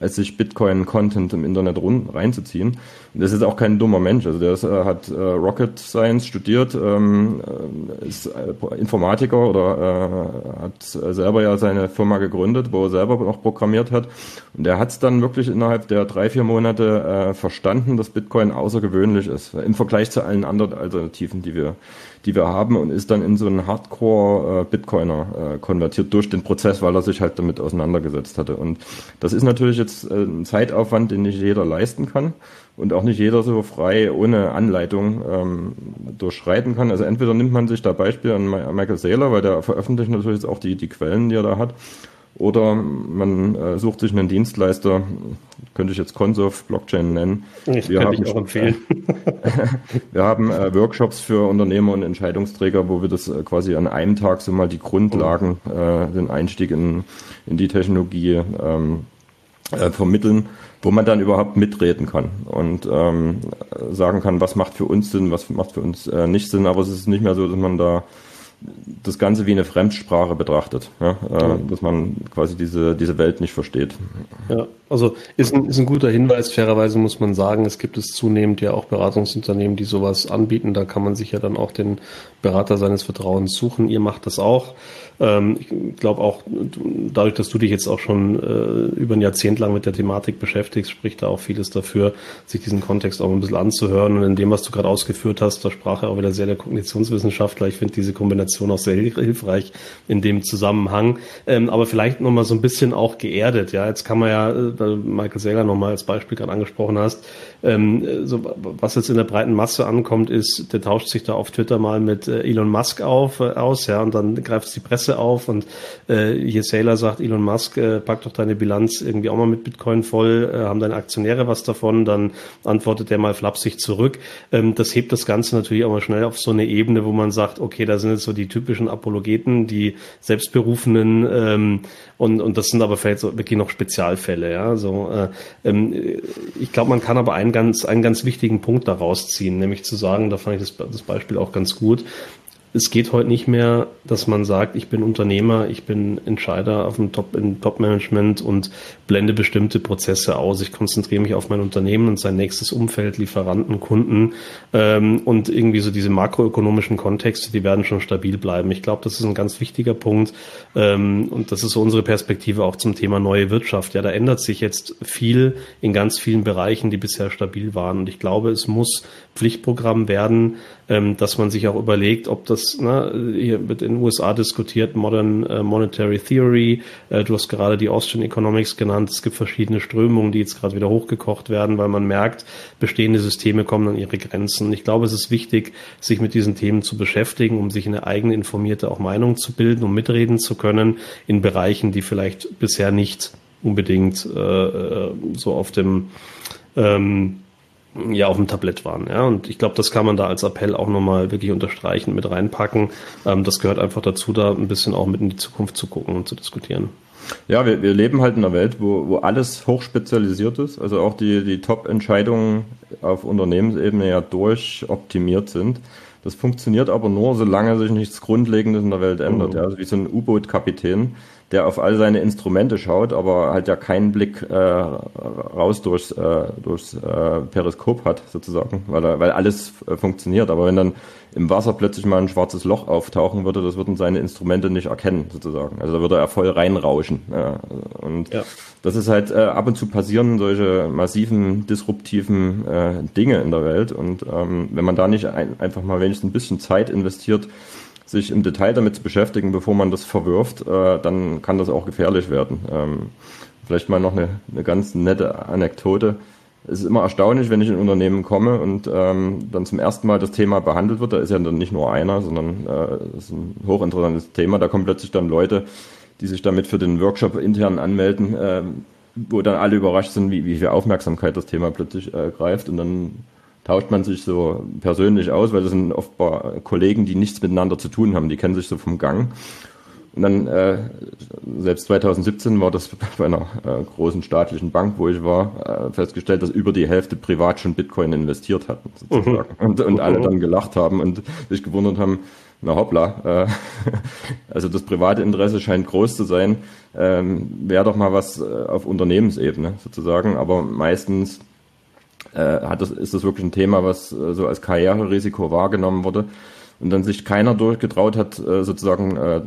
als sich Bitcoin-Content im Internet reinzuziehen. Und das ist auch kein dummer Mensch. Also der ist, äh, hat äh, Rocket Science studiert, ähm, äh, ist äh, Informatiker oder äh, hat selber ja seine Firma gegründet, wo er selber noch programmiert hat. Und der hat es dann wirklich innerhalb der drei, vier Monate äh, verstanden, dass Bitcoin außergewöhnlich ist im Vergleich zu allen anderen Alternativen, die wir die wir haben und ist dann in so einen Hardcore-Bitcoiner konvertiert durch den Prozess, weil er sich halt damit auseinandergesetzt hatte. Und das ist natürlich jetzt ein Zeitaufwand, den nicht jeder leisten kann und auch nicht jeder so frei ohne Anleitung ähm, durchschreiten kann. Also entweder nimmt man sich da Beispiel an Michael Saylor, weil der veröffentlicht natürlich jetzt auch die, die Quellen, die er da hat, oder man äh, sucht sich einen Dienstleister, könnte ich jetzt Consof Blockchain nennen. Das wir haben, ich auch empfehlen. wir haben äh, Workshops für Unternehmer und Entscheidungsträger, wo wir das äh, quasi an einem Tag so mal die Grundlagen, äh, den Einstieg in, in die Technologie ähm, äh, vermitteln, wo man dann überhaupt mitreden kann und ähm, sagen kann, was macht für uns Sinn, was macht für uns äh, nicht Sinn. Aber es ist nicht mehr so, dass man da das Ganze wie eine Fremdsprache betrachtet, ja, äh, dass man quasi diese, diese Welt nicht versteht. Ja, also ist ein, ist ein guter Hinweis. Fairerweise muss man sagen, es gibt es zunehmend ja auch Beratungsunternehmen, die sowas anbieten. Da kann man sich ja dann auch den Berater seines Vertrauens suchen. Ihr macht das auch. Ähm, ich glaube auch, dadurch, dass du dich jetzt auch schon äh, über ein Jahrzehnt lang mit der Thematik beschäftigst, spricht da auch vieles dafür, sich diesen Kontext auch ein bisschen anzuhören. Und in dem, was du gerade ausgeführt hast, da sprach er auch wieder sehr der Kognitionswissenschaftler. Ich finde diese Kombination auch sehr hilfreich in dem Zusammenhang. Ähm, aber vielleicht nochmal so ein bisschen auch geerdet. Ja, jetzt kann man ja, äh, weil Michael Saylor nochmal als Beispiel gerade angesprochen hast, ähm, so, was jetzt in der breiten Masse ankommt, ist, der tauscht sich da auf Twitter mal mit äh, Elon Musk auf, äh, aus, ja, und dann greift die Presse auf und äh, hier Saylor sagt, Elon Musk, äh, pack doch deine Bilanz irgendwie auch mal mit Bitcoin voll, äh, haben deine Aktionäre was davon, dann antwortet der mal flapsig zurück. Ähm, das hebt das Ganze natürlich auch mal schnell auf so eine Ebene, wo man sagt, okay, da sind jetzt so die typischen Apologeten, die selbstberufenen ähm, und, und das sind aber vielleicht so wirklich noch Spezialfälle, ja. So, äh, ähm, ich glaube, man kann aber einen ganz, einen ganz wichtigen Punkt daraus ziehen, nämlich zu sagen, da fand ich das, das Beispiel auch ganz gut, es geht heute nicht mehr, dass man sagt, ich bin Unternehmer, ich bin Entscheider auf dem Top, im Top-Management und blende bestimmte Prozesse aus. Ich konzentriere mich auf mein Unternehmen und sein nächstes Umfeld, Lieferanten, Kunden ähm, und irgendwie so diese makroökonomischen Kontexte, die werden schon stabil bleiben. Ich glaube, das ist ein ganz wichtiger Punkt ähm, und das ist so unsere Perspektive auch zum Thema neue Wirtschaft. Ja, da ändert sich jetzt viel in ganz vielen Bereichen, die bisher stabil waren und ich glaube, es muss Pflichtprogramm werden, ähm, dass man sich auch überlegt, ob das, ne, hier wird in den USA diskutiert, Modern äh, Monetary Theory, äh, du hast gerade die Austrian Economics genannt, es gibt verschiedene Strömungen, die jetzt gerade wieder hochgekocht werden, weil man merkt, bestehende Systeme kommen an ihre Grenzen. Ich glaube, es ist wichtig, sich mit diesen Themen zu beschäftigen, um sich eine eigene informierte auch Meinung zu bilden, um mitreden zu können in Bereichen, die vielleicht bisher nicht unbedingt äh, äh so auf dem ähm, ja auf dem Tablett waren. Ja, und ich glaube, das kann man da als Appell auch nochmal wirklich unterstreichen, mit reinpacken. Ähm, das gehört einfach dazu, da ein bisschen auch mit in die Zukunft zu gucken und zu diskutieren. Ja, wir, wir leben halt in einer Welt, wo, wo alles hochspezialisiert ist, also auch die, die Top-Entscheidungen auf Unternehmensebene ja durchoptimiert sind. Das funktioniert aber nur, solange sich nichts Grundlegendes in der Welt ändert. Mhm. Ja, also wie so ein U-Boot-Kapitän, der auf all seine Instrumente schaut, aber halt ja keinen Blick äh, raus durchs, äh, durchs äh, Periskop hat, sozusagen, weil, er, weil alles äh, funktioniert. Aber wenn dann im Wasser plötzlich mal ein schwarzes Loch auftauchen würde, das würden seine Instrumente nicht erkennen, sozusagen. Also da würde er voll reinrauschen. Ja. Und ja. das ist halt äh, ab und zu passieren solche massiven, disruptiven äh, Dinge in der Welt. Und ähm, wenn man da nicht ein, einfach mal wenigstens ein bisschen Zeit investiert, sich im Detail damit zu beschäftigen, bevor man das verwirft, äh, dann kann das auch gefährlich werden. Ähm, vielleicht mal noch eine, eine ganz nette Anekdote. Es ist immer erstaunlich, wenn ich in ein Unternehmen komme und ähm, dann zum ersten Mal das Thema behandelt wird. Da ist ja dann nicht nur einer, sondern äh, das ist ein hochinteressantes Thema. Da kommen plötzlich dann Leute, die sich damit für den Workshop intern anmelden, äh, wo dann alle überrascht sind, wie, wie viel Aufmerksamkeit das Thema plötzlich äh, greift. Und dann tauscht man sich so persönlich aus, weil das sind oft Kollegen, die nichts miteinander zu tun haben, die kennen sich so vom Gang. Und dann, äh, selbst 2017 war das bei einer äh, großen staatlichen Bank, wo ich war, äh, festgestellt, dass über die Hälfte privat schon Bitcoin investiert hatten, sozusagen. Mhm. Und, und alle dann gelacht haben und sich gewundert haben, na hoppla, äh, also das private Interesse scheint groß zu sein, ähm, wäre doch mal was äh, auf Unternehmensebene sozusagen, aber meistens äh, hat das, ist das wirklich ein Thema, was äh, so als Karriererisiko wahrgenommen wurde und dann sich keiner durchgetraut hat, äh, sozusagen äh,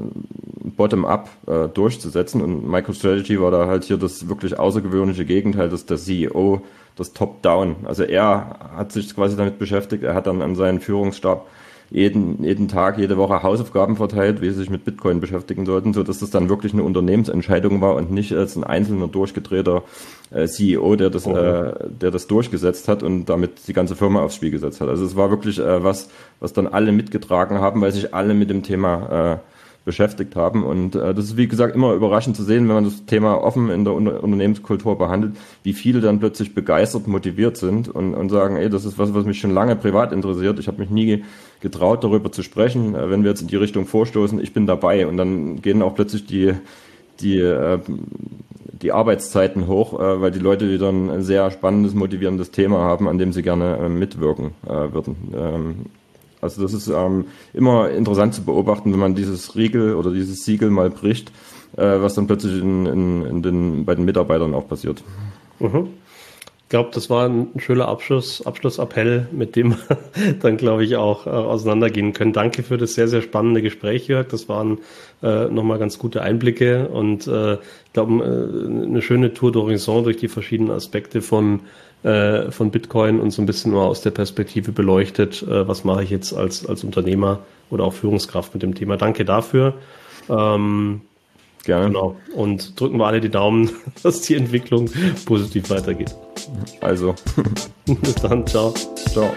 bottom-up äh, durchzusetzen. Und MicroStrategy war da halt hier das wirklich außergewöhnliche Gegenteil, dass der CEO das Top-Down. Also er hat sich quasi damit beschäftigt, er hat dann an seinen Führungsstab jeden, jeden Tag, jede Woche Hausaufgaben verteilt, wie sie sich mit Bitcoin beschäftigen sollten, so dass das dann wirklich eine Unternehmensentscheidung war und nicht als ein einzelner durchgedrehter äh, CEO, der das, äh, der das durchgesetzt hat und damit die ganze Firma aufs Spiel gesetzt hat. Also es war wirklich äh, was, was dann alle mitgetragen haben, weil sich alle mit dem Thema äh, beschäftigt haben. Und äh, das ist, wie gesagt, immer überraschend zu sehen, wenn man das Thema offen in der Unter Unternehmenskultur behandelt, wie viele dann plötzlich begeistert, motiviert sind und, und sagen, ey, das ist was, was mich schon lange privat interessiert. Ich habe mich nie getraut, darüber zu sprechen. Äh, wenn wir jetzt in die Richtung vorstoßen, ich bin dabei. Und dann gehen auch plötzlich die, die, äh, die Arbeitszeiten hoch, äh, weil die Leute wieder ein sehr spannendes, motivierendes Thema haben, an dem sie gerne äh, mitwirken äh, würden. Ähm, Also das ist ähm, immer interessant zu beobachten, wenn man dieses Riegel oder dieses Siegel mal bricht, äh, was dann plötzlich in, in, in den, bei den Mitarbeitern auch passiert. Mhm glaube, das war ein schöner Abschluss, Abschlussappell, mit dem wir dann, glaube ich, auch äh, auseinandergehen können. Danke für das sehr, sehr spannende Gespräch, Jörg. Das waren äh, nochmal ganz gute Einblicke und äh, ich glaube, äh, eine schöne Tour d'horizon durch die verschiedenen Aspekte von, äh, von Bitcoin und so ein bisschen nur aus der Perspektive beleuchtet, äh, was mache ich jetzt als, als Unternehmer oder auch Führungskraft mit dem Thema. Danke dafür. Ähm, Gerne. Genau. Und drücken wir alle die Daumen, dass die Entwicklung positiv weitergeht. Also. Bis dann. Ciao. Ciao.